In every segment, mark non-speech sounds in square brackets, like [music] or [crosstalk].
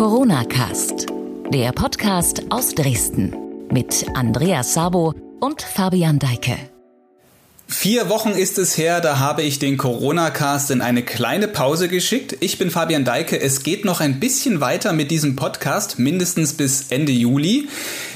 Corona Cast, der Podcast aus Dresden mit Andreas Sabo und Fabian Deike. Vier Wochen ist es her, da habe ich den Corona-Cast in eine kleine Pause geschickt. Ich bin Fabian Deike. Es geht noch ein bisschen weiter mit diesem Podcast, mindestens bis Ende Juli.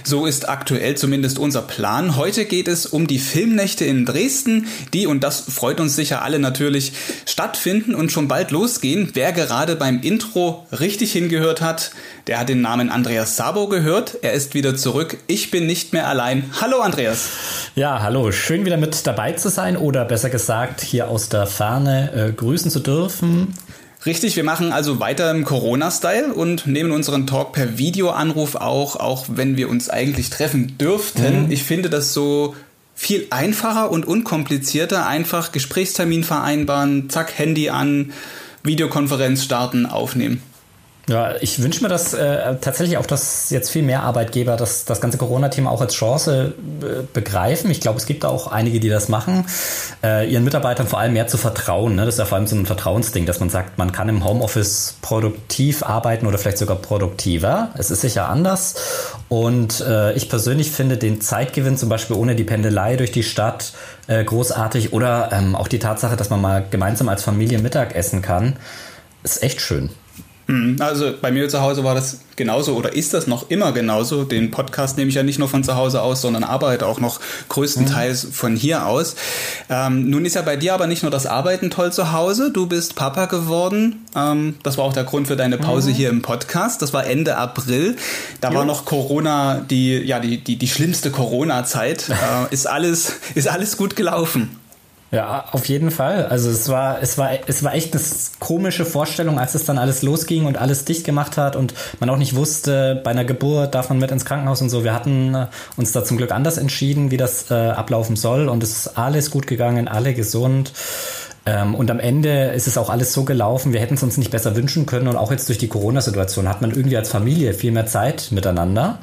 So ist aktuell zumindest unser Plan. Heute geht es um die Filmnächte in Dresden, die, und das freut uns sicher alle natürlich, stattfinden und schon bald losgehen. Wer gerade beim Intro richtig hingehört hat, der hat den Namen Andreas Sabo gehört. Er ist wieder zurück. Ich bin nicht mehr allein. Hallo Andreas. Ja, hallo. Schön wieder mit dabei zu sein oder besser gesagt hier aus der Ferne äh, grüßen zu dürfen. Richtig, wir machen also weiter im Corona-Style und nehmen unseren Talk per Videoanruf auch, auch wenn wir uns eigentlich treffen dürften. Mhm. Ich finde das so viel einfacher und unkomplizierter. Einfach Gesprächstermin vereinbaren, zack, Handy an, Videokonferenz starten, aufnehmen. Ja, ich wünsche mir das äh, tatsächlich auch, dass jetzt viel mehr Arbeitgeber das, das ganze Corona-Thema auch als Chance äh, begreifen. Ich glaube, es gibt da auch einige, die das machen, äh, ihren Mitarbeitern vor allem mehr zu vertrauen. Ne? Das ist ja vor allem so ein Vertrauensding, dass man sagt, man kann im Homeoffice produktiv arbeiten oder vielleicht sogar produktiver. Es ist sicher anders. Und äh, ich persönlich finde den Zeitgewinn zum Beispiel ohne die Pendelei durch die Stadt äh, großartig oder ähm, auch die Tatsache, dass man mal gemeinsam als Familie Mittag essen kann, ist echt schön. Mhm. Also bei mir zu Hause war das genauso oder ist das noch immer genauso. Den Podcast nehme ich ja nicht nur von zu Hause aus, sondern arbeite auch noch größtenteils mhm. von hier aus. Ähm, nun ist ja bei dir aber nicht nur das Arbeiten toll zu Hause. Du bist Papa geworden. Ähm, das war auch der Grund für deine Pause mhm. hier im Podcast. Das war Ende April. Da jo. war noch Corona, die ja die die, die schlimmste Corona-Zeit. [laughs] äh, ist alles ist alles gut gelaufen. Ja, auf jeden Fall. Also es war, es war, es war echt eine komische Vorstellung, als es dann alles losging und alles dicht gemacht hat und man auch nicht wusste, bei einer Geburt darf man mit ins Krankenhaus und so. Wir hatten äh, uns da zum Glück anders entschieden, wie das äh, ablaufen soll und es ist alles gut gegangen, alle gesund. Ähm, und am Ende ist es auch alles so gelaufen, wir hätten es uns nicht besser wünschen können. Und auch jetzt durch die Corona-Situation hat man irgendwie als Familie viel mehr Zeit miteinander.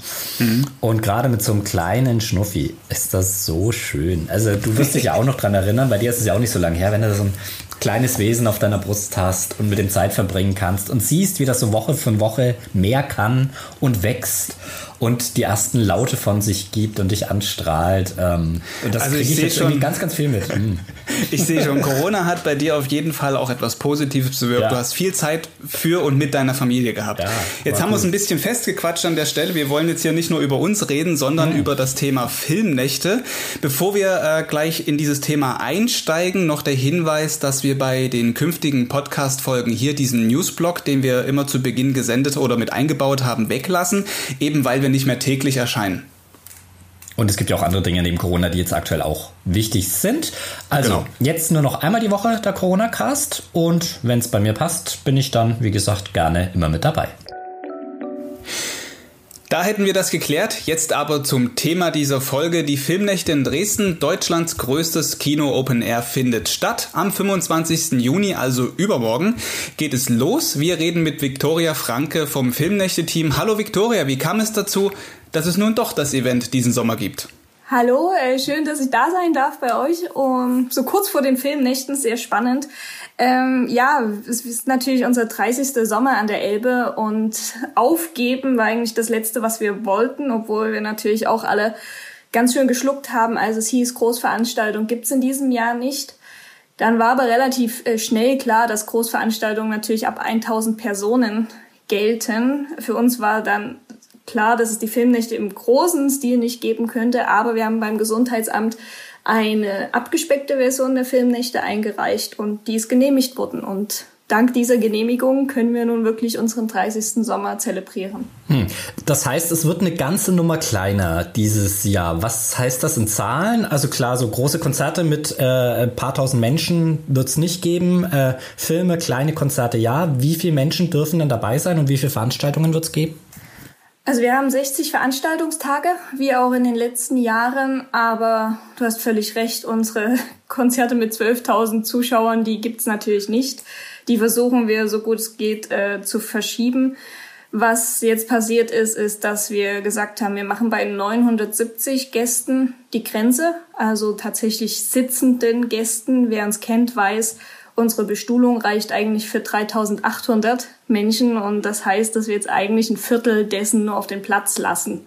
Und gerade mit so einem kleinen Schnuffi ist das so schön. Also du wirst dich ja auch noch dran erinnern, bei dir ist es ja auch nicht so lange her, wenn du so ein kleines Wesen auf deiner Brust hast und mit dem Zeit verbringen kannst und siehst, wie das so Woche für Woche mehr kann und wächst und die ersten Laute von sich gibt und dich anstrahlt. Ähm, und das also kriege ich, ich jetzt schon, irgendwie ganz, ganz viel mit. Hm. [laughs] Ich sehe schon, Corona hat bei dir auf jeden Fall auch etwas Positives bewirkt. Ja. Du hast viel Zeit für und mit deiner Familie gehabt. Ja, jetzt haben wir uns ein bisschen festgequatscht an der Stelle. Wir wollen jetzt hier nicht nur über uns reden, sondern hm. über das Thema Filmnächte. Bevor wir äh, gleich in dieses Thema einsteigen, noch der Hinweis, dass wir bei den künftigen Podcast-Folgen hier diesen Newsblog, den wir immer zu Beginn gesendet oder mit eingebaut haben, weglassen. Eben weil wir nicht mehr täglich erscheinen. Und es gibt ja auch andere Dinge neben Corona, die jetzt aktuell auch wichtig sind. Also genau. jetzt nur noch einmal die Woche der Corona-Cast und wenn es bei mir passt, bin ich dann, wie gesagt, gerne immer mit dabei. Da hätten wir das geklärt. Jetzt aber zum Thema dieser Folge. Die Filmnächte in Dresden, Deutschlands größtes Kino Open Air, findet statt. Am 25. Juni, also übermorgen, geht es los. Wir reden mit Viktoria Franke vom Filmnächte-Team. Hallo Viktoria, wie kam es dazu, dass es nun doch das Event diesen Sommer gibt? Hallo, äh, schön, dass ich da sein darf bei euch. Um, so kurz vor den Filmnächten, sehr spannend. Ähm, ja, es ist natürlich unser 30. Sommer an der Elbe und aufgeben war eigentlich das Letzte, was wir wollten, obwohl wir natürlich auch alle ganz schön geschluckt haben, als es hieß, Großveranstaltung gibt's in diesem Jahr nicht. Dann war aber relativ äh, schnell klar, dass Großveranstaltungen natürlich ab 1000 Personen gelten. Für uns war dann klar, dass es die Filmnächte im großen Stil nicht geben könnte, aber wir haben beim Gesundheitsamt eine abgespeckte Version der Filmnächte eingereicht und die ist genehmigt worden. Und dank dieser Genehmigung können wir nun wirklich unseren 30. Sommer zelebrieren. Hm. Das heißt, es wird eine ganze Nummer kleiner dieses Jahr. Was heißt das in Zahlen? Also klar, so große Konzerte mit äh, ein paar tausend Menschen wird es nicht geben. Äh, Filme, kleine Konzerte ja. Wie viele Menschen dürfen dann dabei sein und wie viele Veranstaltungen wird es geben? Also wir haben 60 Veranstaltungstage, wie auch in den letzten Jahren, aber du hast völlig recht, unsere [laughs] Konzerte mit 12.000 Zuschauern, die gibt's natürlich nicht. Die versuchen wir so gut es geht äh, zu verschieben. Was jetzt passiert ist, ist, dass wir gesagt haben, wir machen bei 970 Gästen die Grenze, also tatsächlich sitzenden Gästen. Wer uns kennt, weiß, Unsere Bestuhlung reicht eigentlich für 3800 Menschen und das heißt, dass wir jetzt eigentlich ein Viertel dessen nur auf den Platz lassen.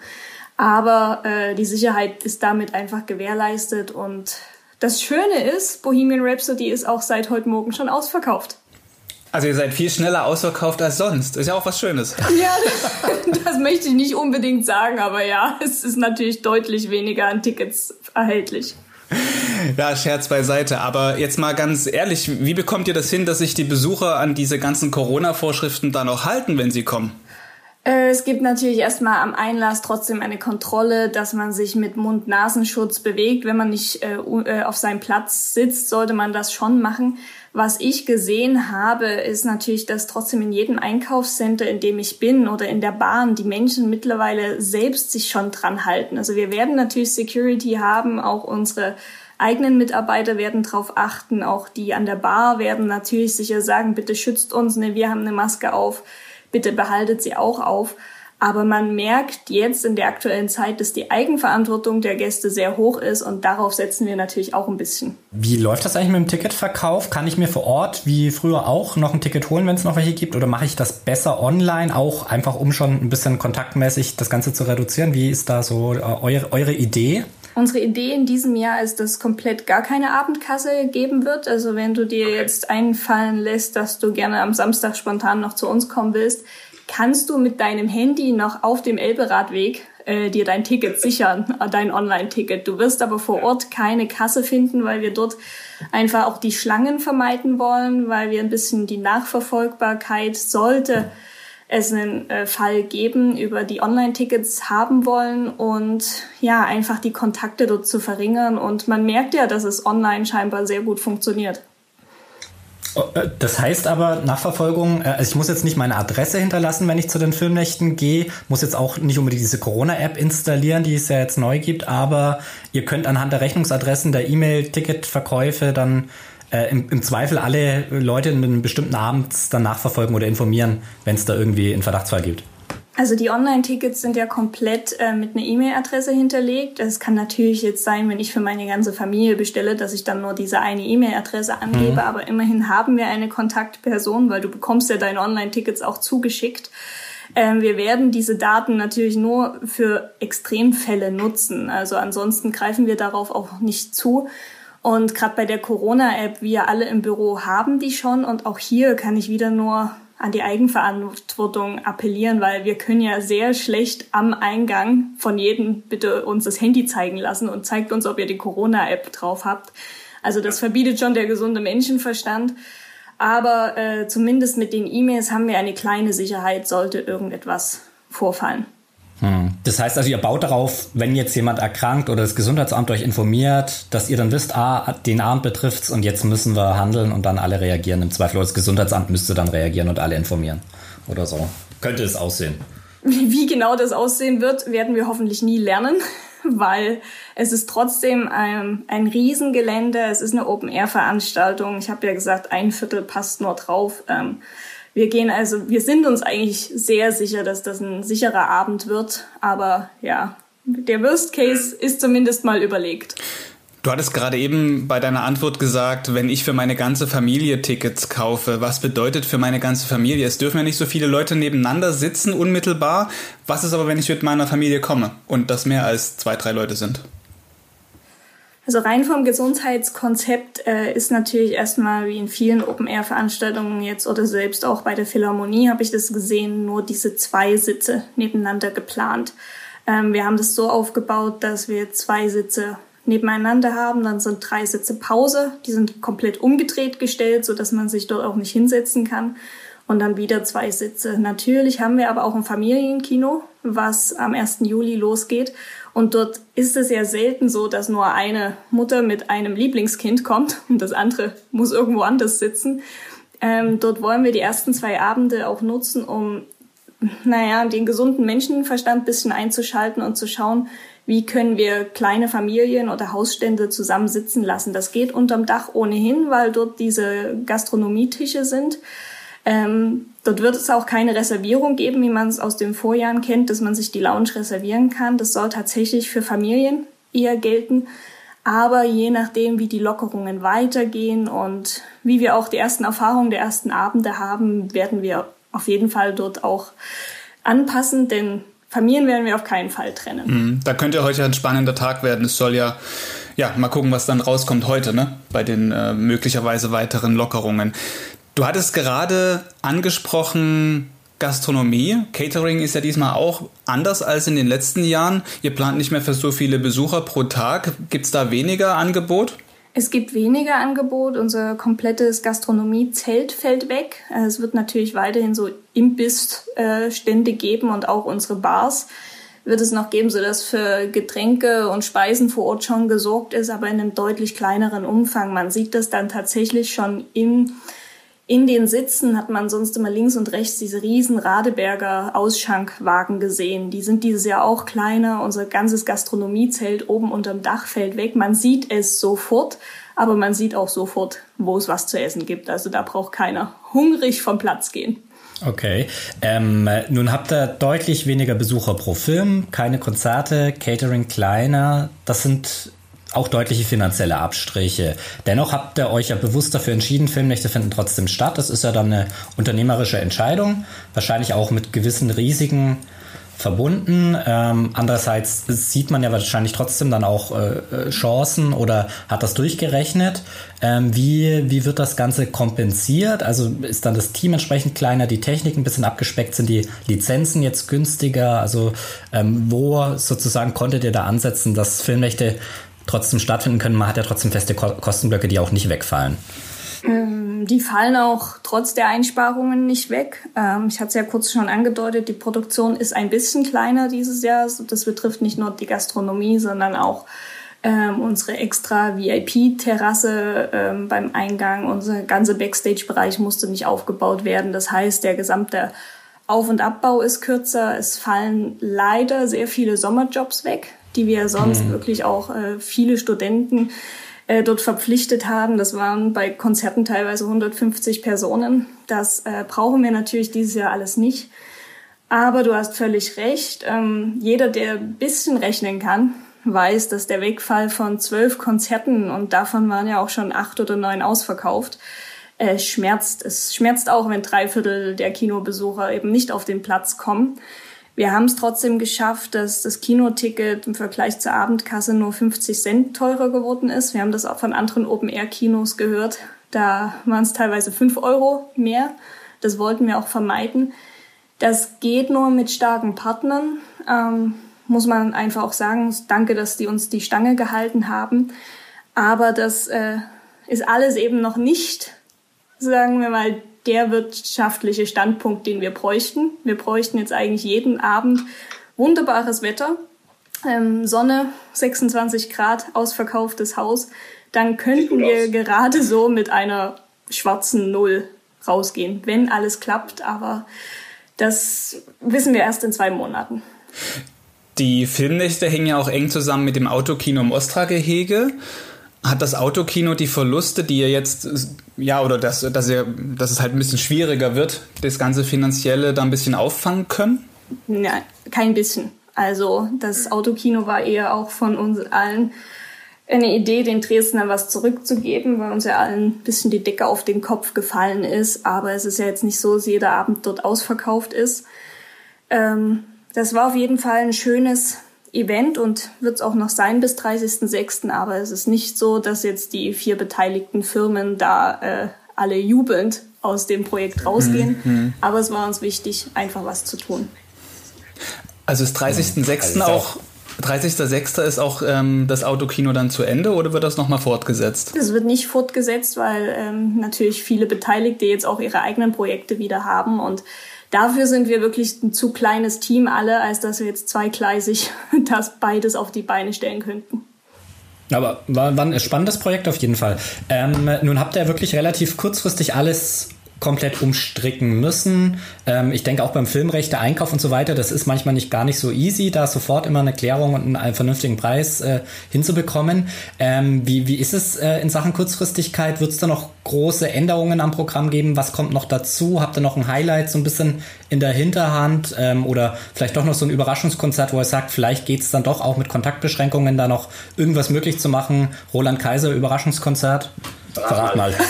Aber äh, die Sicherheit ist damit einfach gewährleistet und das Schöne ist, Bohemian Rhapsody ist auch seit heute Morgen schon ausverkauft. Also ihr seid viel schneller ausverkauft als sonst. Ist ja auch was Schönes. [laughs] Ja, das, das möchte ich nicht unbedingt sagen, aber ja, es ist natürlich deutlich weniger an Tickets erhältlich. Ja, Scherz beiseite. Aber jetzt mal ganz ehrlich, wie bekommt ihr das hin, dass sich die Besucher an diese ganzen Corona-Vorschriften dann auch halten, wenn sie kommen? Äh, es gibt natürlich erstmal am Einlass trotzdem eine Kontrolle, dass man sich mit Mund-Nasenschutz bewegt. Wenn man nicht äh, äh, auf seinem Platz sitzt, sollte man das schon machen. Was ich gesehen habe, ist natürlich, dass trotzdem in jedem Einkaufscenter, in dem ich bin oder in der Bahn, die Menschen mittlerweile selbst sich schon dran halten. Also wir werden natürlich Security haben, auch unsere eigenen Mitarbeiter werden darauf achten, auch die an der Bar werden natürlich sicher sagen, bitte schützt uns, ne, wir haben eine Maske auf, bitte behaltet sie auch auf. Aber man merkt jetzt in der aktuellen Zeit, dass die Eigenverantwortung der Gäste sehr hoch ist und darauf setzen wir natürlich auch ein bisschen. Wie läuft das eigentlich mit dem Ticketverkauf? Kann ich mir vor Ort wie früher auch noch ein Ticket holen, wenn es noch welche gibt? Oder mache ich das besser online, auch einfach um schon ein bisschen kontaktmäßig das Ganze zu reduzieren? Wie ist da so äh, eure, eure Idee? Unsere Idee in diesem Jahr ist, dass komplett gar keine Abendkasse geben wird. Also wenn du dir jetzt einfallen lässt, dass du gerne am Samstag spontan noch zu uns kommen willst, kannst du mit deinem Handy noch auf dem Elberadweg äh, dir dein Ticket sichern, äh, dein Online-Ticket. Du wirst aber vor Ort keine Kasse finden, weil wir dort einfach auch die Schlangen vermeiden wollen, weil wir ein bisschen die Nachverfolgbarkeit sollte es einen äh, Fall geben, über die Online-Tickets haben wollen und ja, einfach die Kontakte dort zu verringern. Und man merkt ja, dass es online scheinbar sehr gut funktioniert. Das heißt aber Nachverfolgung, äh, also ich muss jetzt nicht meine Adresse hinterlassen, wenn ich zu den Filmnächten gehe, muss jetzt auch nicht unbedingt diese Corona-App installieren, die es ja jetzt neu gibt, aber ihr könnt anhand der Rechnungsadressen, der E-Mail-Ticketverkäufe dann äh, im, im, Zweifel alle Leute in einem bestimmten Abend dann nachverfolgen oder informieren, wenn es da irgendwie einen Verdachtsfall gibt. Also die Online-Tickets sind ja komplett äh, mit einer E-Mail-Adresse hinterlegt. Es kann natürlich jetzt sein, wenn ich für meine ganze Familie bestelle, dass ich dann nur diese eine E-Mail-Adresse angebe. Mhm. Aber immerhin haben wir eine Kontaktperson, weil du bekommst ja deine Online-Tickets auch zugeschickt. Ähm, wir werden diese Daten natürlich nur für Extremfälle nutzen. Also ansonsten greifen wir darauf auch nicht zu. Und gerade bei der Corona-App, wir alle im Büro haben die schon. Und auch hier kann ich wieder nur an die Eigenverantwortung appellieren, weil wir können ja sehr schlecht am Eingang von jedem bitte uns das Handy zeigen lassen und zeigt uns, ob ihr die Corona-App drauf habt. Also das verbietet schon der gesunde Menschenverstand. Aber äh, zumindest mit den E-Mails haben wir eine kleine Sicherheit, sollte irgendetwas vorfallen. Hm. Das heißt also, ihr baut darauf, wenn jetzt jemand erkrankt oder das Gesundheitsamt euch informiert, dass ihr dann wisst, ah, den Abend betrifft's und jetzt müssen wir handeln und dann alle reagieren. Im Zweifel das Gesundheitsamt müsste dann reagieren und alle informieren. Oder so. Könnte es aussehen. Wie genau das aussehen wird, werden wir hoffentlich nie lernen, [laughs] weil es ist trotzdem ein, ein Riesengelände, es ist eine Open-Air-Veranstaltung. Ich habe ja gesagt, ein Viertel passt nur drauf. Ähm, wir gehen also, wir sind uns eigentlich sehr sicher, dass das ein sicherer Abend wird. Aber ja, der Worst Case ist zumindest mal überlegt. Du hattest gerade eben bei deiner Antwort gesagt, wenn ich für meine ganze Familie Tickets kaufe, was bedeutet für meine ganze Familie? Es dürfen ja nicht so viele Leute nebeneinander sitzen unmittelbar. Was ist aber, wenn ich mit meiner Familie komme und das mehr als zwei, drei Leute sind? Also rein vom Gesundheitskonzept äh, ist natürlich erstmal wie in vielen Open-Air-Veranstaltungen jetzt oder selbst auch bei der Philharmonie habe ich das gesehen, nur diese zwei Sitze nebeneinander geplant. Ähm, wir haben das so aufgebaut, dass wir zwei Sitze nebeneinander haben, dann sind drei Sitze Pause, die sind komplett umgedreht gestellt, so dass man sich dort auch nicht hinsetzen kann und dann wieder zwei Sitze. Natürlich haben wir aber auch ein Familienkino, was am 1. Juli losgeht und dort ist es ja selten so, dass nur eine Mutter mit einem Lieblingskind kommt und das andere muss irgendwo anders sitzen. Ähm, dort wollen wir die ersten zwei Abende auch nutzen, um, naja, den gesunden Menschenverstand ein bisschen einzuschalten und zu schauen, wie können wir kleine Familien oder Hausstände zusammen sitzen lassen. Das geht unterm Dach ohnehin, weil dort diese Gastronomietische sind. Ähm, dort wird es auch keine Reservierung geben, wie man es aus den Vorjahren kennt, dass man sich die Lounge reservieren kann. Das soll tatsächlich für Familien eher gelten. Aber je nachdem, wie die Lockerungen weitergehen und wie wir auch die ersten Erfahrungen der ersten Abende haben, werden wir auf jeden Fall dort auch anpassen, denn Familien werden wir auf keinen Fall trennen. Mhm. Da könnte heute ein spannender Tag werden. Es soll ja, ja, mal gucken, was dann rauskommt heute, ne? Bei den äh, möglicherweise weiteren Lockerungen. Du hattest gerade angesprochen, Gastronomie. Catering ist ja diesmal auch anders als in den letzten Jahren. Ihr plant nicht mehr für so viele Besucher pro Tag. Gibt es da weniger Angebot? Es gibt weniger Angebot. Unser komplettes Gastronomiezelt fällt weg. Es wird natürlich weiterhin so Imbissstände geben und auch unsere Bars wird es noch geben, sodass für Getränke und Speisen vor Ort schon gesorgt ist, aber in einem deutlich kleineren Umfang. Man sieht das dann tatsächlich schon im in den Sitzen hat man sonst immer links und rechts diese riesen Radeberger Ausschankwagen gesehen. Die sind dieses Jahr auch kleiner. Unser ganzes Gastronomiezelt oben unterm Dach fällt weg. Man sieht es sofort, aber man sieht auch sofort, wo es was zu essen gibt. Also da braucht keiner hungrig vom Platz gehen. Okay. Ähm, nun habt ihr deutlich weniger Besucher pro Film, keine Konzerte, Catering kleiner. Das sind auch deutliche finanzielle Abstriche. Dennoch habt ihr euch ja bewusst dafür entschieden, Filmnächte finden trotzdem statt. Das ist ja dann eine unternehmerische Entscheidung, wahrscheinlich auch mit gewissen Risiken verbunden. Ähm, andererseits sieht man ja wahrscheinlich trotzdem dann auch äh, Chancen oder hat das durchgerechnet. Ähm, wie, wie wird das Ganze kompensiert? Also ist dann das Team entsprechend kleiner, die Technik ein bisschen abgespeckt, sind die Lizenzen jetzt günstiger? Also ähm, wo sozusagen konntet ihr da ansetzen, dass Filmnächte trotzdem stattfinden können. Man hat ja trotzdem feste Kostenblöcke, die auch nicht wegfallen. Ähm, die fallen auch trotz der Einsparungen nicht weg. Ähm, ich hatte es ja kurz schon angedeutet, die Produktion ist ein bisschen kleiner dieses Jahr. Das betrifft nicht nur die Gastronomie, sondern auch ähm, unsere extra VIP-Terrasse beim Eingang. Unser ganzer Backstage-Bereich musste nicht aufgebaut werden. Das heißt, der gesamte Auf- und Abbau ist kürzer. Es fallen leider sehr viele Sommerjobs weg die wir sonst mhm. wirklich auch äh, viele Studenten äh, dort verpflichtet haben. Das waren bei Konzerten teilweise 150 Personen. Das äh, brauchen wir natürlich dieses Jahr alles nicht. Aber du hast völlig recht. Ähm, jeder, der ein bisschen rechnen kann, weiß, dass der Wegfall von zwölf Konzerten und davon waren ja auch schon acht oder neun ausverkauft, äh, schmerzt. Es schmerzt auch, wenn drei Viertel der Kinobesucher eben nicht auf den Platz kommen. Wir haben es trotzdem geschafft, dass das Kinoticket im Vergleich zur Abendkasse nur 50 Cent teurer geworden ist. Wir haben das auch von anderen Open-Air-Kinos gehört. Da waren es teilweise 5 Euro mehr. Das wollten wir auch vermeiden. Das geht nur mit starken Partnern. Ähm, muss man einfach auch sagen. Danke, dass die uns die Stange gehalten haben. Aber das äh, ist alles eben noch nicht, sagen wir mal, der wirtschaftliche Standpunkt, den wir bräuchten. Wir bräuchten jetzt eigentlich jeden Abend wunderbares Wetter, ähm, Sonne, 26 Grad, ausverkauftes Haus. Dann könnten wir gerade so mit einer schwarzen Null rausgehen, wenn alles klappt. Aber das wissen wir erst in zwei Monaten. Die Filmnächte hängen ja auch eng zusammen mit dem Autokino im Ostra-Gehege. Hat das Autokino die Verluste, die ihr jetzt, ja, oder dass, dass, ihr, dass es halt ein bisschen schwieriger wird, das ganze Finanzielle da ein bisschen auffangen können? Nein, kein bisschen. Also das Autokino war eher auch von uns allen eine Idee, den Dresdner was zurückzugeben, weil uns ja allen ein bisschen die Decke auf den Kopf gefallen ist. Aber es ist ja jetzt nicht so, dass jeder Abend dort ausverkauft ist. Ähm, das war auf jeden Fall ein schönes Event und wird es auch noch sein bis 30.06. Aber es ist nicht so, dass jetzt die vier beteiligten Firmen da äh, alle jubelnd aus dem Projekt rausgehen. Mhm. mhm. Aber es war uns wichtig, einfach was zu tun. Also ist 30.06. Also auch 30.06. ist auch ähm, das Autokino dann zu Ende oder wird das nochmal fortgesetzt? Es wird nicht fortgesetzt, weil ähm, natürlich viele Beteiligte jetzt auch ihre eigenen Projekte wieder haben und Dafür sind wir wirklich ein zu kleines Team alle, als dass wir jetzt zweigleisig [laughs] das beides auf die Beine stellen könnten. Aber war, war ein spannendes Projekt auf jeden Fall. Ähm, nun habt ihr wirklich relativ kurzfristig alles komplett umstricken müssen. Ähm, ich denke auch beim Filmrechte, Einkauf und so weiter, das ist manchmal nicht gar nicht so easy, da sofort immer eine Klärung und einen vernünftigen Preis äh, hinzubekommen. Ähm, wie, wie ist es äh, in Sachen Kurzfristigkeit? Wird es da noch große Änderungen am Programm geben? Was kommt noch dazu? Habt ihr noch ein Highlight so ein bisschen in der Hinterhand ähm, oder vielleicht doch noch so ein Überraschungskonzert, wo er sagt, vielleicht geht es dann doch auch mit Kontaktbeschränkungen da noch irgendwas möglich zu machen? Roland Kaiser Überraschungskonzert? Verrat mal. [laughs]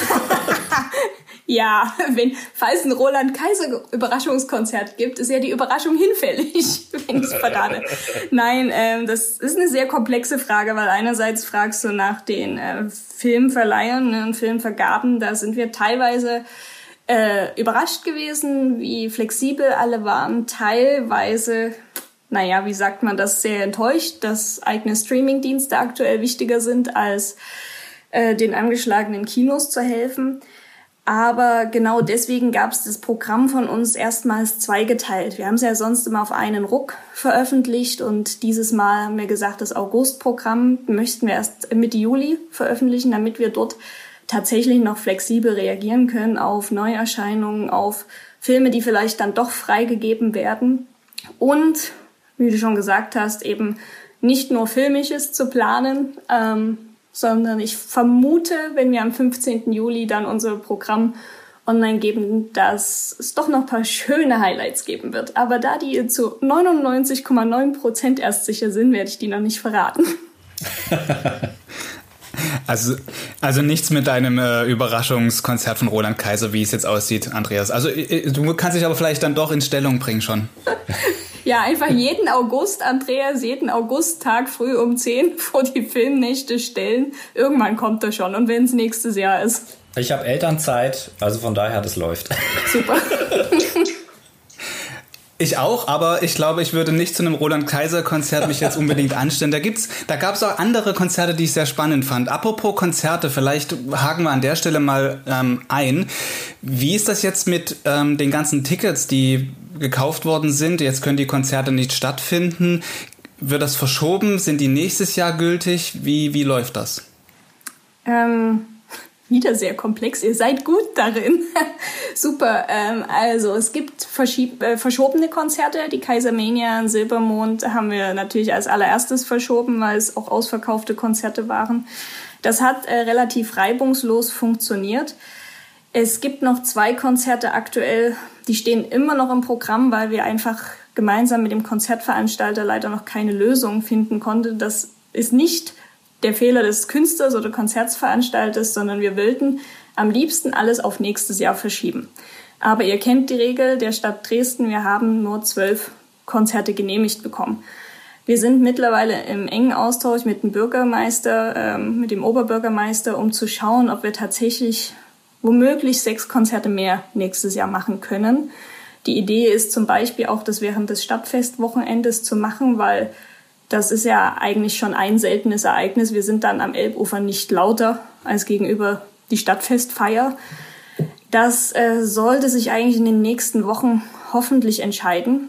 Ja, [laughs] wenn, falls ein Roland Kaiser Überraschungskonzert gibt, ist ja die Überraschung hinfällig, [laughs] wenn ich es verrate. Nein, ähm, das ist eine sehr komplexe Frage, weil einerseits fragst du nach den äh, Filmverleihern ne, und Filmvergaben, da sind wir teilweise äh, überrascht gewesen, wie flexibel alle waren, teilweise naja, wie sagt man das, sehr enttäuscht, dass eigene Streamingdienste aktuell wichtiger sind, als äh, den angeschlagenen Kinos zu helfen. Aber genau deswegen gab es das Programm von uns erstmals zweigeteilt. Wir haben es ja sonst immer auf einen Ruck veröffentlicht und dieses Mal haben wir gesagt, das August-Programm möchten wir erst Mitte Juli veröffentlichen, damit wir dort tatsächlich noch flexibel reagieren können auf Neuerscheinungen, auf Filme, die vielleicht dann doch freigegeben werden. Und, wie du schon gesagt hast, eben nicht nur Filmisches zu planen, ähm, sondern ich vermute, wenn wir am 15. Juli dann unser Programm online geben, dass es doch noch ein paar schöne Highlights geben wird. Aber da die zu 99,9 Prozent erst sicher sind, werde ich die noch nicht verraten. [laughs] Also, also nichts mit deinem äh, Überraschungskonzert von Roland Kaiser, wie es jetzt aussieht, Andreas. Also äh, du kannst dich aber vielleicht dann doch in Stellung bringen schon. [laughs] Ja, einfach jeden August, Andreas, jeden August-Tag früh um 10 [laughs] vor die Filmnächte stellen. Irgendwann kommt er schon und wenn es nächstes Jahr ist. Ich habe Elternzeit, also von daher, das läuft. Super. [laughs] Ich auch, aber ich glaube, ich würde nicht zu einem Roland Kaiser Konzert mich jetzt unbedingt [laughs] anstellen. Da gibt's, da gab's auch andere Konzerte, die ich sehr spannend fand. Apropos Konzerte, vielleicht haken wir an der Stelle mal ähm, ein. Wie ist das jetzt mit ähm, den ganzen Tickets, die gekauft worden sind? Jetzt können die Konzerte nicht stattfinden. Wird das verschoben? Sind die nächstes Jahr gültig? Wie, wie läuft das? Ähm, wieder sehr komplex. Ihr seid gut darin. [laughs] Super. Ähm, also es gibt äh, verschobene Konzerte. Die Kaisermania in Silbermond haben wir natürlich als allererstes verschoben, weil es auch ausverkaufte Konzerte waren. Das hat äh, relativ reibungslos funktioniert. Es gibt noch zwei Konzerte aktuell, die stehen immer noch im Programm, weil wir einfach gemeinsam mit dem Konzertveranstalter leider noch keine Lösung finden konnten. Das ist nicht der Fehler des Künstlers oder Konzertveranstalters, sondern wir wollten am liebsten alles auf nächstes Jahr verschieben. Aber ihr kennt die Regel der Stadt Dresden, wir haben nur zwölf Konzerte genehmigt bekommen. Wir sind mittlerweile im engen Austausch mit dem Bürgermeister, ähm, mit dem Oberbürgermeister, um zu schauen, ob wir tatsächlich womöglich sechs Konzerte mehr nächstes Jahr machen können. Die Idee ist zum Beispiel auch, das während des Stadtfestwochenendes zu machen, weil das ist ja eigentlich schon ein seltenes Ereignis. Wir sind dann am Elbufer nicht lauter als gegenüber die Stadtfestfeier. Das äh, sollte sich eigentlich in den nächsten Wochen hoffentlich entscheiden,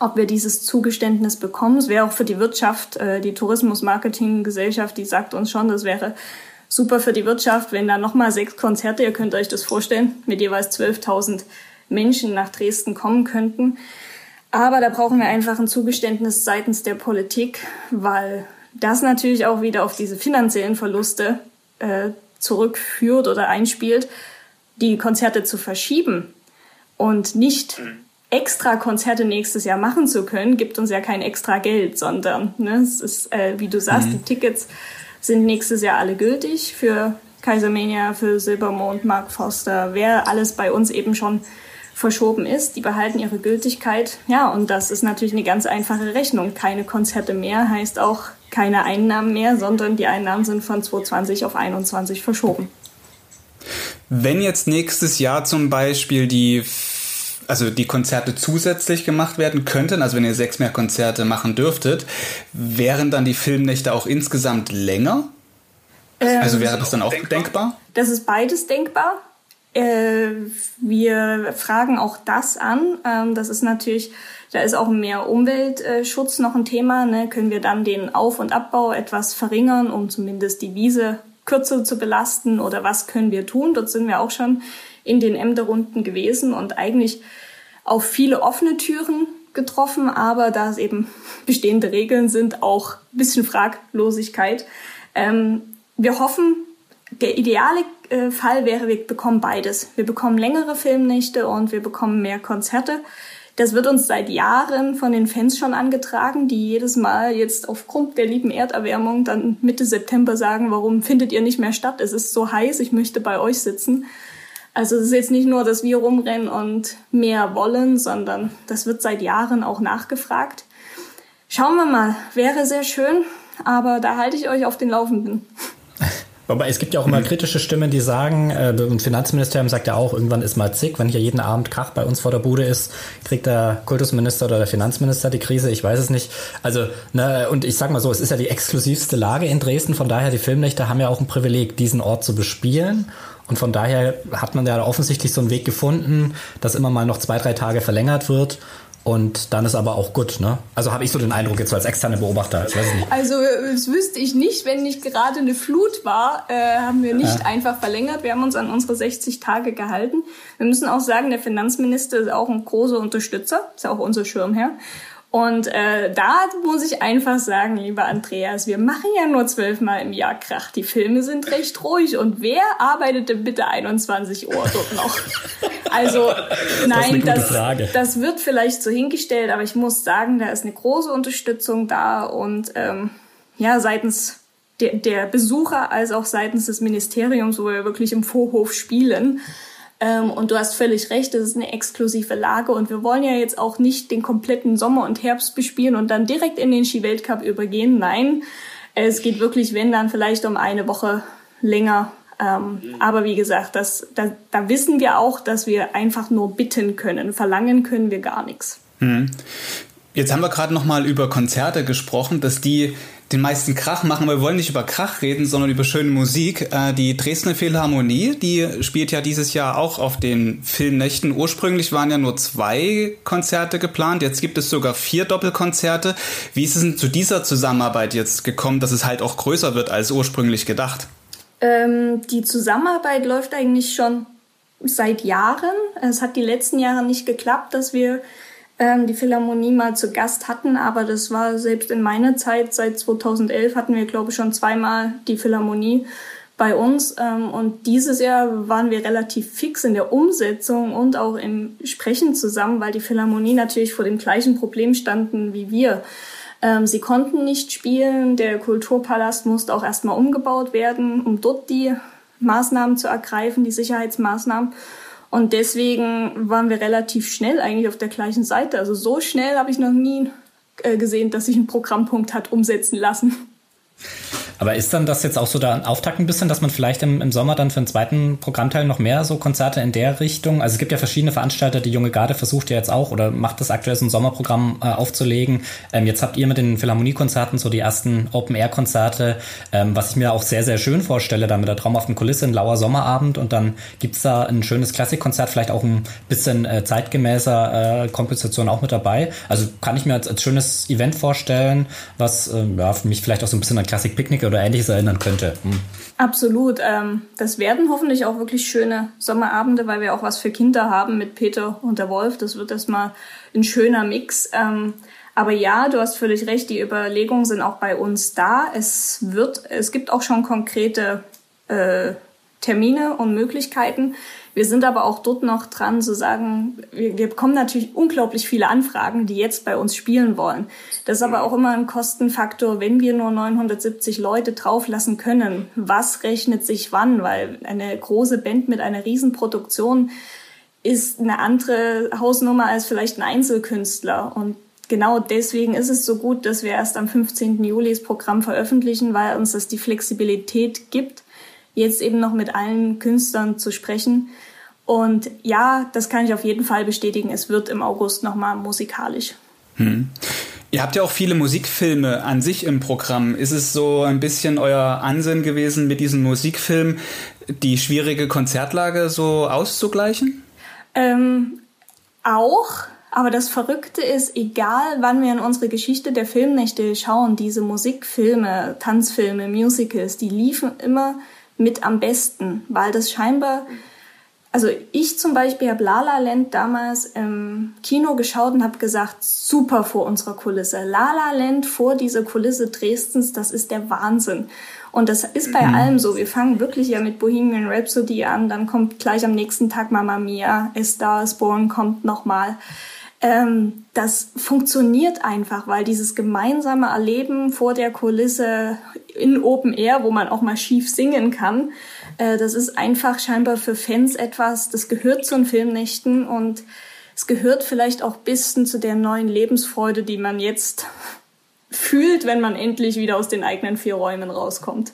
ob wir dieses Zugeständnis bekommen. Es wäre auch für die Wirtschaft, äh, die Tourismusmarketinggesellschaft, die sagt uns schon, das wäre super für die Wirtschaft, wenn da nochmal sechs Konzerte, ihr könnt euch das vorstellen, mit jeweils 12.000 Menschen nach Dresden kommen könnten. Aber da brauchen wir einfach ein Zugeständnis seitens der Politik, weil das natürlich auch wieder auf diese finanziellen Verluste äh, zurückführt oder einspielt, die Konzerte zu verschieben und nicht extra Konzerte nächstes Jahr machen zu können, gibt uns ja kein extra Geld, sondern ne, es ist, äh, wie du sagst, mhm. die Tickets sind nächstes Jahr alle gültig für Kaisermania, für Silbermond, Mark Foster, wer alles bei uns eben schon verschoben ist. Die behalten ihre Gültigkeit. Ja, und das ist natürlich eine ganz einfache Rechnung. Keine Konzerte mehr heißt auch keine Einnahmen mehr, sondern die Einnahmen sind von 2020 auf 2021 verschoben. Wenn jetzt nächstes Jahr zum Beispiel die also die Konzerte zusätzlich gemacht werden könnten, also wenn ihr sechs mehr Konzerte machen dürftet, wären dann die Filmnächte auch insgesamt länger? Ähm, also wäre das dann auch denkbar? denkbar? Das ist beides denkbar. Äh, wir fragen auch das an. Ähm, das ist natürlich, da ist auch mehr Umweltschutz noch ein Thema. Ne? Können wir dann den Auf- und Abbau etwas verringern, um zumindest die Wiese kürzer zu belasten oder was können wir tun? Dort sind wir auch schon in den Ämterrunden gewesen und eigentlich auf viele offene Türen getroffen, aber da es eben bestehende Regeln sind, auch ein bisschen Fraglosigkeit. Ähm, wir hoffen, der ideale äh, Fall wäre, wir bekommen beides. Wir bekommen längere Filmnächte und wir bekommen mehr Konzerte. Das wird uns seit Jahren von den Fans schon angetragen, die jedes Mal jetzt aufgrund der lieben Erderwärmung dann Mitte September sagen, warum findet ihr nicht mehr statt? Es ist so heiß, ich möchte bei euch sitzen. Also es ist jetzt nicht nur, dass wir rumrennen und mehr wollen, sondern das wird seit Jahren auch nachgefragt. Schauen wir mal, wäre sehr schön, aber da halte ich euch auf den Laufenden. Aber es gibt ja auch immer kritische Stimmen, die sagen, äh, das Finanzministerium sagt ja auch, irgendwann ist mal zick, wenn hier jeden Abend Krach bei uns vor der Bude ist, kriegt der Kultusminister oder der Finanzminister die Krise, ich weiß es nicht. Also, ne, und ich sag mal so, es ist ja die exklusivste Lage in Dresden, von daher die Filmnächte haben ja auch ein Privileg, diesen Ort zu bespielen. Und von daher hat man ja offensichtlich so einen Weg gefunden, dass immer mal noch zwei, drei Tage verlängert wird. Und dann ist aber auch gut, ne? Also habe ich so den Eindruck jetzt als externe Beobachter. Ich weiß nicht. Also das wüsste ich nicht, wenn nicht gerade eine Flut war, äh, haben wir nicht ja. einfach verlängert. Wir haben uns an unsere 60 Tage gehalten. Wir müssen auch sagen, der Finanzminister ist auch ein großer Unterstützer, ist auch unser Schirmherr. Und äh, da muss ich einfach sagen, lieber Andreas, wir machen ja nur zwölfmal im Jahr Krach. Die Filme sind recht ruhig. Und wer arbeitet denn bitte 21 Uhr dort noch? [laughs] Also nein, das, das, das, wird vielleicht so hingestellt, aber ich muss sagen, da ist eine große Unterstützung da und ähm, ja, seitens der, der Besucher als auch seitens des Ministeriums, wo wir wirklich im Vorhof spielen. Ähm, und du hast völlig recht, das ist eine exklusive Lage und wir wollen ja jetzt auch nicht den kompletten Sommer und Herbst bespielen und dann direkt in den Ski-Weltcup übergehen. Nein, es geht wirklich, wenn dann vielleicht um eine Woche länger. Ähm, aber wie gesagt, das, da, da wissen wir auch, dass wir einfach nur bitten können. Verlangen können wir gar nichts. Hm. Jetzt haben wir gerade noch mal über Konzerte gesprochen, dass die den meisten Krach machen. Wir wollen nicht über Krach reden, sondern über schöne Musik. Äh, die Dresdner Philharmonie, die spielt ja dieses Jahr auch auf den Filmnächten. Ursprünglich waren ja nur zwei Konzerte geplant. Jetzt gibt es sogar vier Doppelkonzerte. Wie ist es denn zu dieser Zusammenarbeit jetzt gekommen, dass es halt auch größer wird als ursprünglich gedacht? Ähm, die Zusammenarbeit läuft eigentlich schon seit Jahren. Es hat die letzten Jahre nicht geklappt, dass wir ähm, die Philharmonie mal zu Gast hatten, aber das war selbst in meiner Zeit, seit 2011 hatten wir, glaube ich, schon zweimal die Philharmonie bei uns. Ähm, und dieses Jahr waren wir relativ fix in der Umsetzung und auch im Sprechen zusammen, weil die Philharmonie natürlich vor dem gleichen Problem standen wie wir. Ähm, sie konnten nicht spielen, der Kulturpalast musste auch erstmal umgebaut werden, um dort die Maßnahmen zu ergreifen, die Sicherheitsmaßnahmen. Und deswegen waren wir relativ schnell eigentlich auf der gleichen Seite. Also so schnell habe ich noch nie äh, gesehen, dass sich ein Programmpunkt hat umsetzen lassen. Aber ist dann das jetzt auch so der Auftakt ein bisschen, dass man vielleicht im, im Sommer dann für einen zweiten Programmteil noch mehr so Konzerte in der Richtung? Also es gibt ja verschiedene Veranstalter, die Junge Garde versucht ja jetzt auch oder macht das aktuell so ein Sommerprogramm äh, aufzulegen. Ähm, jetzt habt ihr mit den Philharmoniekonzerten so die ersten Open-Air-Konzerte, ähm, was ich mir auch sehr, sehr schön vorstelle, da mit der traumhaften Kulisse, ein lauer Sommerabend und dann gibt's da ein schönes Klassikkonzert, vielleicht auch ein bisschen äh, zeitgemäßer äh, Komposition auch mit dabei. Also kann ich mir als, als schönes Event vorstellen, was äh, ja, für mich vielleicht auch so ein bisschen an Klassik-Picknick oder ähnliches erinnern könnte. Hm. Absolut. Ähm, das werden hoffentlich auch wirklich schöne Sommerabende, weil wir auch was für Kinder haben mit Peter und der Wolf. Das wird erstmal ein schöner Mix. Ähm, aber ja, du hast völlig recht, die Überlegungen sind auch bei uns da. Es wird, es gibt auch schon konkrete äh, Termine und Möglichkeiten. Wir sind aber auch dort noch dran zu sagen, wir, wir bekommen natürlich unglaublich viele Anfragen, die jetzt bei uns spielen wollen. Das ist aber auch immer ein Kostenfaktor, wenn wir nur 970 Leute drauflassen können. Was rechnet sich wann? Weil eine große Band mit einer Riesenproduktion ist eine andere Hausnummer als vielleicht ein Einzelkünstler. Und genau deswegen ist es so gut, dass wir erst am 15. Juli das Programm veröffentlichen, weil uns das die Flexibilität gibt, jetzt eben noch mit allen Künstlern zu sprechen. Und ja, das kann ich auf jeden Fall bestätigen. Es wird im August nochmal musikalisch. Hm. Ihr habt ja auch viele Musikfilme an sich im Programm. Ist es so ein bisschen euer Ansinn gewesen, mit diesen Musikfilmen die schwierige Konzertlage so auszugleichen? Ähm, auch, aber das Verrückte ist, egal wann wir in unsere Geschichte der Filmnächte schauen, diese Musikfilme, Tanzfilme, Musicals, die liefen immer mit am besten, weil das scheinbar also ich zum Beispiel habe La La Land damals im Kino geschaut und habe gesagt, super vor unserer Kulisse. La La Land vor dieser Kulisse Dresdens, das ist der Wahnsinn. Und das ist bei mhm. allem so. Wir fangen wirklich ja mit Bohemian Rhapsody an, dann kommt gleich am nächsten Tag Mamma Mia, A Star is Born kommt nochmal. Ähm, das funktioniert einfach, weil dieses gemeinsame Erleben vor der Kulisse in Open Air, wo man auch mal schief singen kann, äh, das ist einfach scheinbar für Fans etwas, das gehört zu den Filmnächten und es gehört vielleicht auch bisschen zu der neuen Lebensfreude, die man jetzt [laughs] fühlt, wenn man endlich wieder aus den eigenen vier Räumen rauskommt.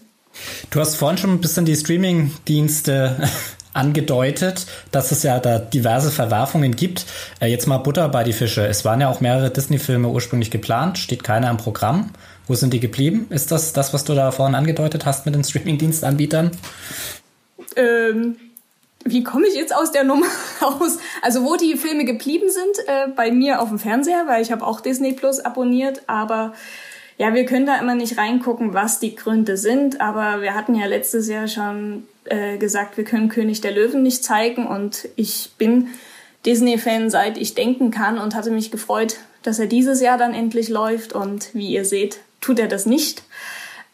Du hast vorhin schon ein bisschen die Streaming-Dienste angedeutet, dass es ja da diverse Verwerfungen gibt. Äh, jetzt mal Butter bei die Fische. Es waren ja auch mehrere Disney-Filme ursprünglich geplant, steht keiner im Programm. Wo sind die geblieben? Ist das das, was du da vorhin angedeutet hast mit den Streaming-Dienstanbietern? Ähm, wie komme ich jetzt aus der Nummer [laughs] raus? Also wo die Filme geblieben sind, äh, bei mir auf dem Fernseher, weil ich habe auch Disney Plus abonniert, aber ja, wir können da immer nicht reingucken, was die Gründe sind, aber wir hatten ja letztes Jahr schon äh, gesagt, wir können König der Löwen nicht zeigen und ich bin Disney-Fan, seit ich denken kann und hatte mich gefreut, dass er dieses Jahr dann endlich läuft und wie ihr seht, tut er das nicht.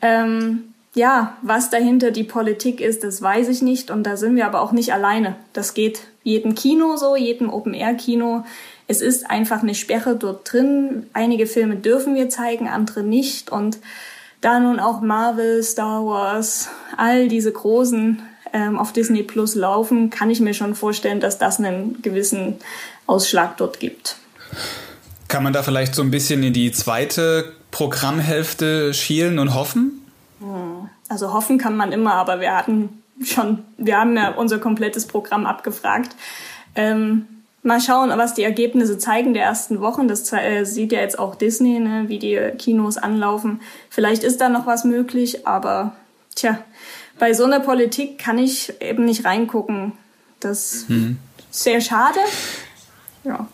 Ähm, ja, was dahinter die Politik ist, das weiß ich nicht. Und da sind wir aber auch nicht alleine. Das geht jedem Kino so, jedem Open-Air-Kino. Es ist einfach eine Sperre dort drin. Einige Filme dürfen wir zeigen, andere nicht. Und da nun auch Marvel, Star Wars, all diese großen ähm, auf Disney Plus laufen, kann ich mir schon vorstellen, dass das einen gewissen Ausschlag dort gibt. Kann man da vielleicht so ein bisschen in die zweite Programmhälfte schielen und hoffen? Hm. Also hoffen kann man immer, aber wir hatten schon, wir haben ja unser komplettes Programm abgefragt. Ähm, mal schauen, was die Ergebnisse zeigen der ersten Wochen. Das äh, sieht ja jetzt auch Disney, ne, wie die Kinos anlaufen. Vielleicht ist da noch was möglich, aber tja, bei so einer Politik kann ich eben nicht reingucken. Das mhm. ist sehr schade. Ja.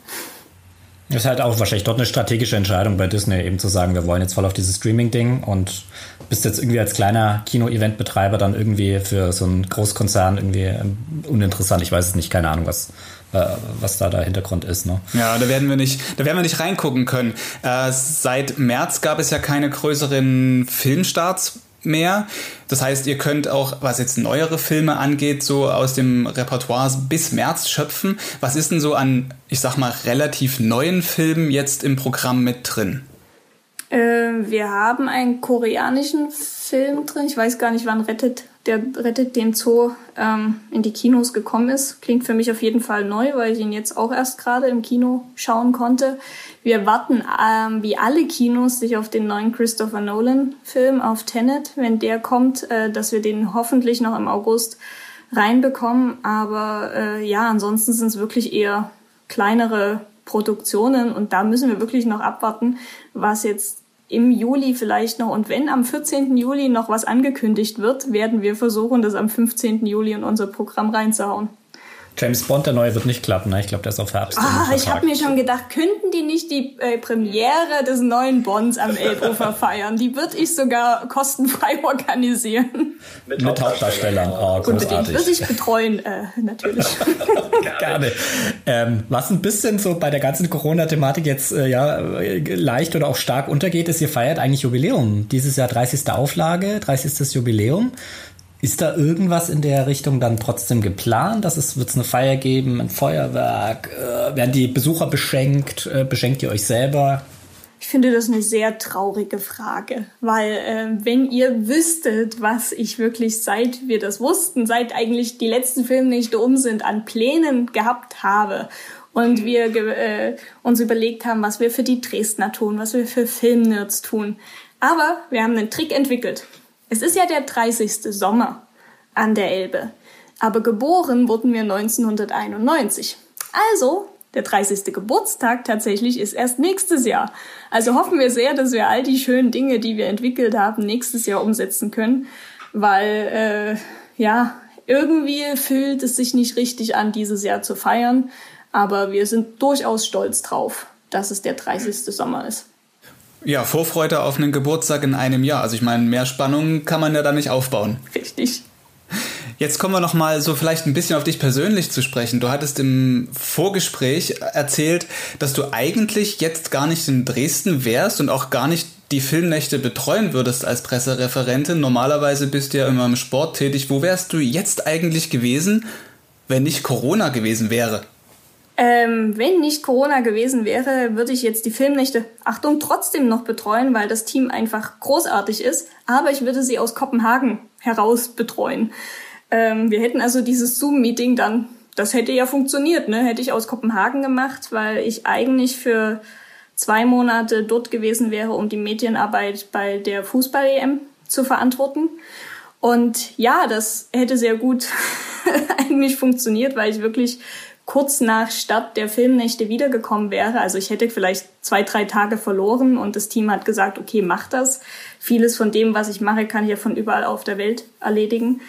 Das ist halt auch wahrscheinlich dort eine strategische Entscheidung bei Disney, eben zu sagen, wir wollen jetzt voll auf dieses Streaming-Ding und bist jetzt irgendwie als kleiner Kino-Event-Betreiber dann irgendwie für so einen Großkonzern irgendwie ähm, uninteressant. Ich weiß es nicht, keine Ahnung, was, was da der Hintergrund ist. Ne? Ja, da werden wir nicht, da werden wir nicht reingucken können. Äh, seit März gab es ja keine größeren Filmstarts mehr. Das heißt, ihr könnt auch, was jetzt neuere Filme angeht, so aus dem Repertoire bis März schöpfen. Was ist denn so an, ich sag mal, relativ neuen Filmen jetzt im Programm mit drin? Äh, wir haben einen koreanischen Film drin. Ich weiß gar nicht, wann Rettet, der Rettet den Zoo ähm, in die Kinos gekommen ist. Klingt für mich auf jeden Fall neu, weil ich ihn jetzt auch erst gerade im Kino schauen konnte. Wir warten, ähm, wie alle Kinos, sich auf den neuen Christopher Nolan-Film, auf Tenet, wenn der kommt, äh, dass wir den hoffentlich noch im August reinbekommen. Aber äh, ja, ansonsten sind es wirklich eher kleinere Produktionen und da müssen wir wirklich noch abwarten, was jetzt im Juli vielleicht noch und wenn am 14. Juli noch was angekündigt wird, werden wir versuchen, das am 15. Juli in unser Programm reinzuhauen. James Bond, der neue, wird nicht klappen. Ne? Ich glaube, der ist auf Herbst. Ah, ich habe mir schon gedacht, könnten die nicht die äh, Premiere des neuen Bonds am Elbufer [laughs] feiern? Die würde ich sogar kostenfrei [laughs] organisieren. Mit, Mit Hauptdarstellern. Oh, großartig. Würde ich betreuen, äh, natürlich. [laughs] Gerne. Ähm, was ein bisschen so bei der ganzen Corona-Thematik jetzt äh, ja leicht oder auch stark untergeht, ist, ihr feiert eigentlich Jubiläum. Dieses Jahr 30. Auflage, 30. Jubiläum. Ist da irgendwas in der Richtung dann trotzdem geplant? Dass es wird es eine Feier geben, ein Feuerwerk? Äh, werden die Besucher beschenkt? Äh, beschenkt ihr euch selber? Ich finde das eine sehr traurige Frage, weil äh, wenn ihr wüsstet, was ich wirklich seit wir das wussten, seit eigentlich die letzten Filme nicht um sind, an Plänen gehabt habe und wir äh, uns überlegt haben, was wir für die Dresdner tun, was wir für Filmnerds tun. Aber wir haben einen Trick entwickelt. Es ist ja der 30. Sommer an der Elbe. Aber geboren wurden wir 1991. Also, der 30. Geburtstag tatsächlich ist erst nächstes Jahr. Also hoffen wir sehr, dass wir all die schönen Dinge, die wir entwickelt haben, nächstes Jahr umsetzen können. Weil, äh, ja, irgendwie fühlt es sich nicht richtig an, dieses Jahr zu feiern. Aber wir sind durchaus stolz drauf, dass es der 30. Sommer ist. Ja, Vorfreude auf einen Geburtstag in einem Jahr. Also ich meine, mehr Spannung kann man ja da nicht aufbauen. Richtig. Jetzt kommen wir noch mal so vielleicht ein bisschen auf dich persönlich zu sprechen. Du hattest im Vorgespräch erzählt, dass du eigentlich jetzt gar nicht in Dresden wärst und auch gar nicht die Filmnächte betreuen würdest als Pressereferentin. Normalerweise bist du ja immer im Sport tätig. Wo wärst du jetzt eigentlich gewesen, wenn nicht Corona gewesen wäre? Ähm, wenn nicht Corona gewesen wäre, würde ich jetzt die Filmnächte, Achtung, trotzdem noch betreuen, weil das Team einfach großartig ist. Aber ich würde sie aus Kopenhagen heraus betreuen. Ähm, wir hätten also dieses Zoom-Meeting dann, das hätte ja funktioniert, ne? Hätte ich aus Kopenhagen gemacht, weil ich eigentlich für zwei Monate dort gewesen wäre, um die Medienarbeit bei der Fußball-EM zu verantworten. Und ja, das hätte sehr gut [laughs] eigentlich funktioniert, weil ich wirklich kurz nach Start der Filmnächte wiedergekommen wäre. Also ich hätte vielleicht zwei, drei Tage verloren und das Team hat gesagt, okay, mach das. Vieles von dem, was ich mache, kann ich ja von überall auf der Welt erledigen.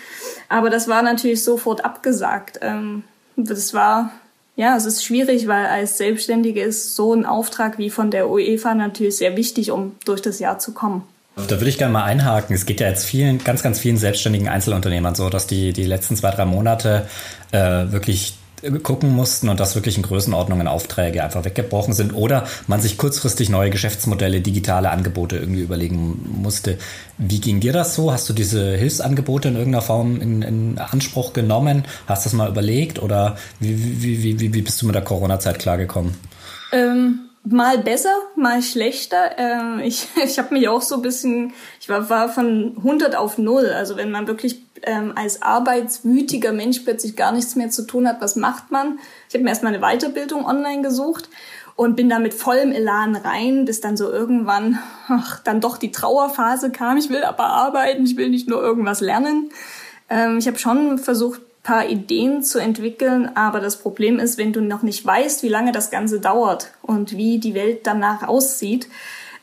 Aber das war natürlich sofort abgesagt. Ähm, das war, ja, es ist schwierig, weil als Selbstständige ist so ein Auftrag wie von der UEFA natürlich sehr wichtig, um durch das Jahr zu kommen. Da würde ich gerne mal einhaken. Es geht ja jetzt vielen, ganz, ganz vielen selbstständigen Einzelunternehmern so, dass die die letzten zwei, drei Monate äh, wirklich gucken mussten und dass wirklich in Größenordnungen Aufträge einfach weggebrochen sind oder man sich kurzfristig neue Geschäftsmodelle, digitale Angebote irgendwie überlegen musste. Wie ging dir das so? Hast du diese Hilfsangebote in irgendeiner Form in, in Anspruch genommen? Hast du das mal überlegt oder wie, wie, wie, wie, bist du mit der Corona-Zeit klargekommen? Ähm mal besser, mal schlechter. Ähm, ich [laughs] ich habe mich auch so bisschen, ich war, war von 100 auf 0. Also wenn man wirklich ähm, als arbeitswütiger Mensch plötzlich gar nichts mehr zu tun hat, was macht man? Ich habe mir erstmal eine Weiterbildung online gesucht und bin da mit vollem Elan rein, bis dann so irgendwann ach, dann doch die Trauerphase kam. Ich will aber arbeiten, ich will nicht nur irgendwas lernen. Ähm, ich habe schon versucht, paar Ideen zu entwickeln, aber das Problem ist, wenn du noch nicht weißt, wie lange das Ganze dauert und wie die Welt danach aussieht,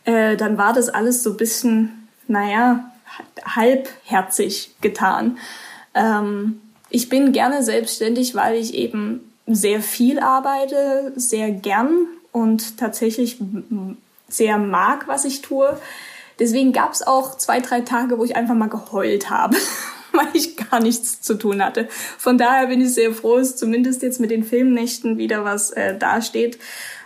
äh, dann war das alles so ein bisschen, naja, halbherzig getan. Ähm, ich bin gerne selbstständig, weil ich eben sehr viel arbeite, sehr gern und tatsächlich sehr mag, was ich tue. Deswegen gab es auch zwei, drei Tage, wo ich einfach mal geheult habe [laughs] weil ich gar nichts zu tun hatte. Von daher bin ich sehr froh, dass zumindest jetzt mit den Filmnächten wieder was äh, dasteht,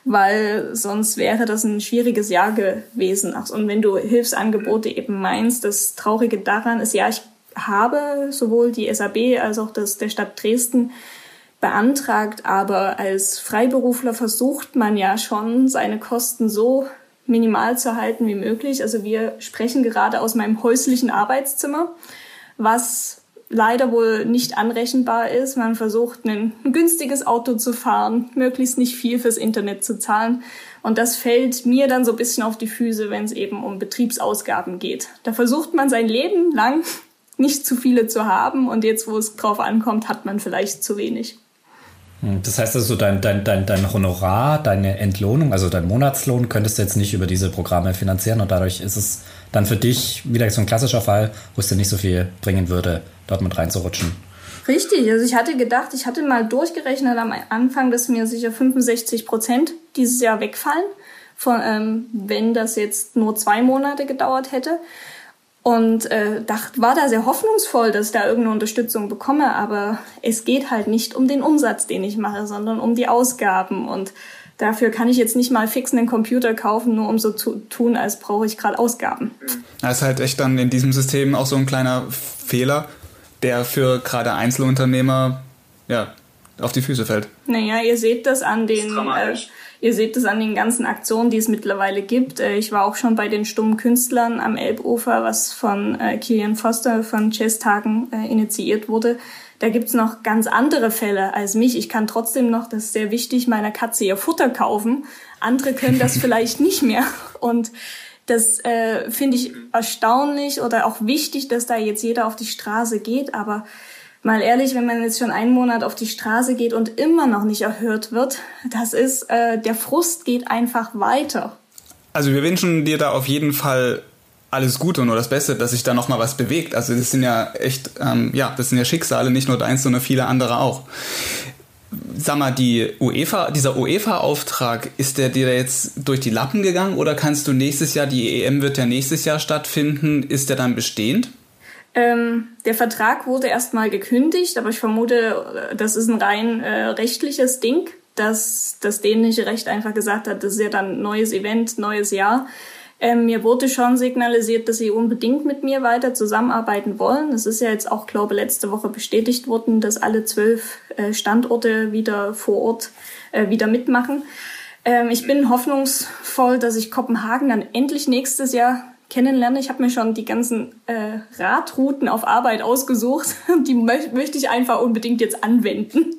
weil sonst wäre das ein schwieriges Jahr gewesen. Und wenn du Hilfsangebote eben meinst, das Traurige daran ist, ja, ich habe sowohl die SAB als auch das der Stadt Dresden beantragt, aber als Freiberufler versucht man ja schon, seine Kosten so minimal zu halten wie möglich. Also wir sprechen gerade aus meinem häuslichen Arbeitszimmer was leider wohl nicht anrechenbar ist. Man versucht, ein günstiges Auto zu fahren, möglichst nicht viel fürs Internet zu zahlen. Und das fällt mir dann so ein bisschen auf die Füße, wenn es eben um Betriebsausgaben geht. Da versucht man sein Leben lang nicht zu viele zu haben und jetzt, wo es drauf ankommt, hat man vielleicht zu wenig. Hm, das heißt also, dein, dein, dein, dein Honorar, deine Entlohnung, also dein Monatslohn, könntest du jetzt nicht über diese Programme finanzieren und dadurch ist es dann für dich wieder so ein klassischer Fall, wo es dir nicht so viel bringen würde, dort mit reinzurutschen. Richtig, also ich hatte gedacht, ich hatte mal durchgerechnet am Anfang, dass mir sicher 65 Prozent dieses Jahr wegfallen, von, ähm, wenn das jetzt nur zwei Monate gedauert hätte. Und äh, dacht, war da sehr hoffnungsvoll, dass ich da irgendeine Unterstützung bekomme, aber es geht halt nicht um den Umsatz, den ich mache, sondern um die Ausgaben. Und dafür kann ich jetzt nicht mal fix einen Computer kaufen, nur um so zu tun, als brauche ich gerade Ausgaben. Das ist halt echt dann in diesem System auch so ein kleiner Fehler, der für gerade Einzelunternehmer ja, auf die Füße fällt. Naja, ihr seht das an den. Das Ihr seht es an den ganzen Aktionen, die es mittlerweile gibt. Äh, ich war auch schon bei den stummen Künstlern am Elbufer, was von äh, Kilian Foster von Chestagen äh, initiiert wurde. Da gibt's noch ganz andere Fälle als mich. Ich kann trotzdem noch, das ist sehr wichtig, meiner Katze ihr Futter kaufen. Andere können das [laughs] vielleicht nicht mehr. Und das äh, finde ich erstaunlich oder auch wichtig, dass da jetzt jeder auf die Straße geht. Aber mal ehrlich, wenn man jetzt schon einen Monat auf die Straße geht und immer noch nicht erhört wird, das ist, äh, der Frust geht einfach weiter. Also wir wünschen dir da auf jeden Fall alles Gute und nur das Beste, dass sich da nochmal was bewegt. Also das sind ja echt, ähm, ja, das sind ja Schicksale, nicht nur deins, sondern viele andere auch. Sag mal, die UEFA, dieser UEFA-Auftrag, ist der dir jetzt durch die Lappen gegangen oder kannst du nächstes Jahr, die EM wird ja nächstes Jahr stattfinden, ist der dann bestehend? Ähm, der Vertrag wurde erstmal gekündigt, aber ich vermute, äh, das ist ein rein äh, rechtliches Ding, dass das dänische Recht einfach gesagt hat, das ist ja dann neues Event, neues Jahr. Ähm, mir wurde schon signalisiert, dass sie unbedingt mit mir weiter zusammenarbeiten wollen. Es ist ja jetzt auch, glaube letzte Woche bestätigt worden, dass alle zwölf äh, Standorte wieder vor Ort äh, wieder mitmachen. Ähm, ich bin hoffnungsvoll, dass ich Kopenhagen dann endlich nächstes Jahr kennenlerne. Ich habe mir schon die ganzen äh, Radrouten auf Arbeit ausgesucht. [laughs] Die mö möchte ich einfach unbedingt jetzt anwenden.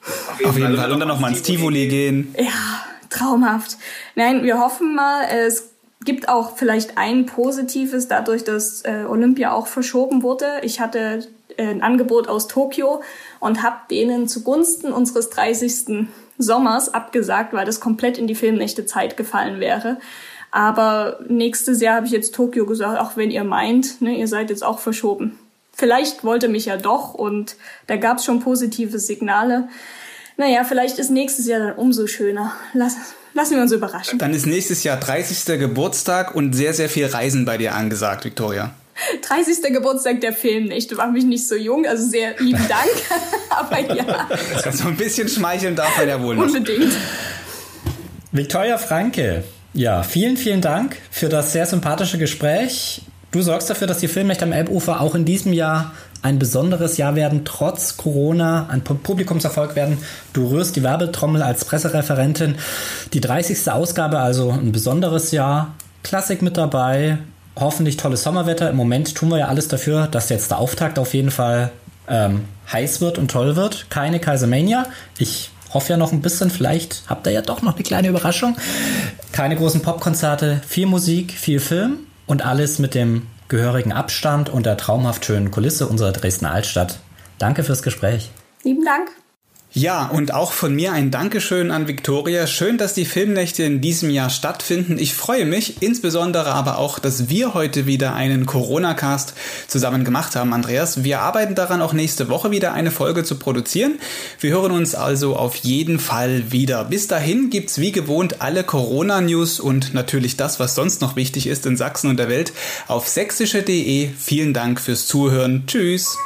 Auf jeden, auf jeden Fall. Und dann nochmal ins Tivoli gehen. Ja, traumhaft. Nein, wir hoffen mal, es gibt auch vielleicht ein Positives dadurch, dass äh, Olympia auch verschoben wurde. Ich hatte äh, ein Angebot aus Tokio und habe denen zugunsten unseres 30. Sommers abgesagt, weil das komplett in die Filmnächte Zeit gefallen wäre. Aber nächstes Jahr habe ich jetzt Tokio gesagt, auch wenn ihr meint, ne, ihr seid jetzt auch verschoben. Vielleicht wollte mich ja doch und da gab es schon positive Signale. Naja, vielleicht ist nächstes Jahr dann umso schöner. Lass, lassen wir uns überraschen. Dann ist nächstes Jahr 30. Geburtstag und sehr, sehr viel Reisen bei dir angesagt, Victoria. 30. Geburtstag der Film nicht. Du warst mich nicht so jung, also sehr lieben [laughs] Dank. Aber ja. So ein bisschen schmeicheln darf man ja wohl noch. Unbedingt. Victoria Franke, ja, vielen, vielen Dank für das sehr sympathische Gespräch. Du sorgst dafür, dass die Filmnächte am Elbufer auch in diesem Jahr ein besonderes Jahr werden, trotz Corona, ein Publikumserfolg werden. Du rührst die Werbetrommel als Pressereferentin. Die 30. Ausgabe, also ein besonderes Jahr. Klassik mit dabei, hoffentlich tolles Sommerwetter. Im Moment tun wir ja alles dafür, dass jetzt der Auftakt auf jeden Fall ähm, heiß wird und toll wird. Keine Kaisermania. Ich hoffe ja noch ein bisschen, vielleicht habt ihr ja doch noch eine kleine Überraschung. Keine großen Popkonzerte, viel Musik, viel Film und alles mit dem gehörigen Abstand und der traumhaft schönen Kulisse unserer Dresdner Altstadt. Danke fürs Gespräch. Lieben Dank. Ja, und auch von mir ein Dankeschön an Viktoria. Schön, dass die Filmnächte in diesem Jahr stattfinden. Ich freue mich, insbesondere aber auch, dass wir heute wieder einen Corona-Cast zusammen gemacht haben, Andreas. Wir arbeiten daran, auch nächste Woche wieder eine Folge zu produzieren. Wir hören uns also auf jeden Fall wieder. Bis dahin gibt's wie gewohnt alle Corona-News und natürlich das, was sonst noch wichtig ist in Sachsen und der Welt auf sächsische.de. Vielen Dank fürs Zuhören. Tschüss.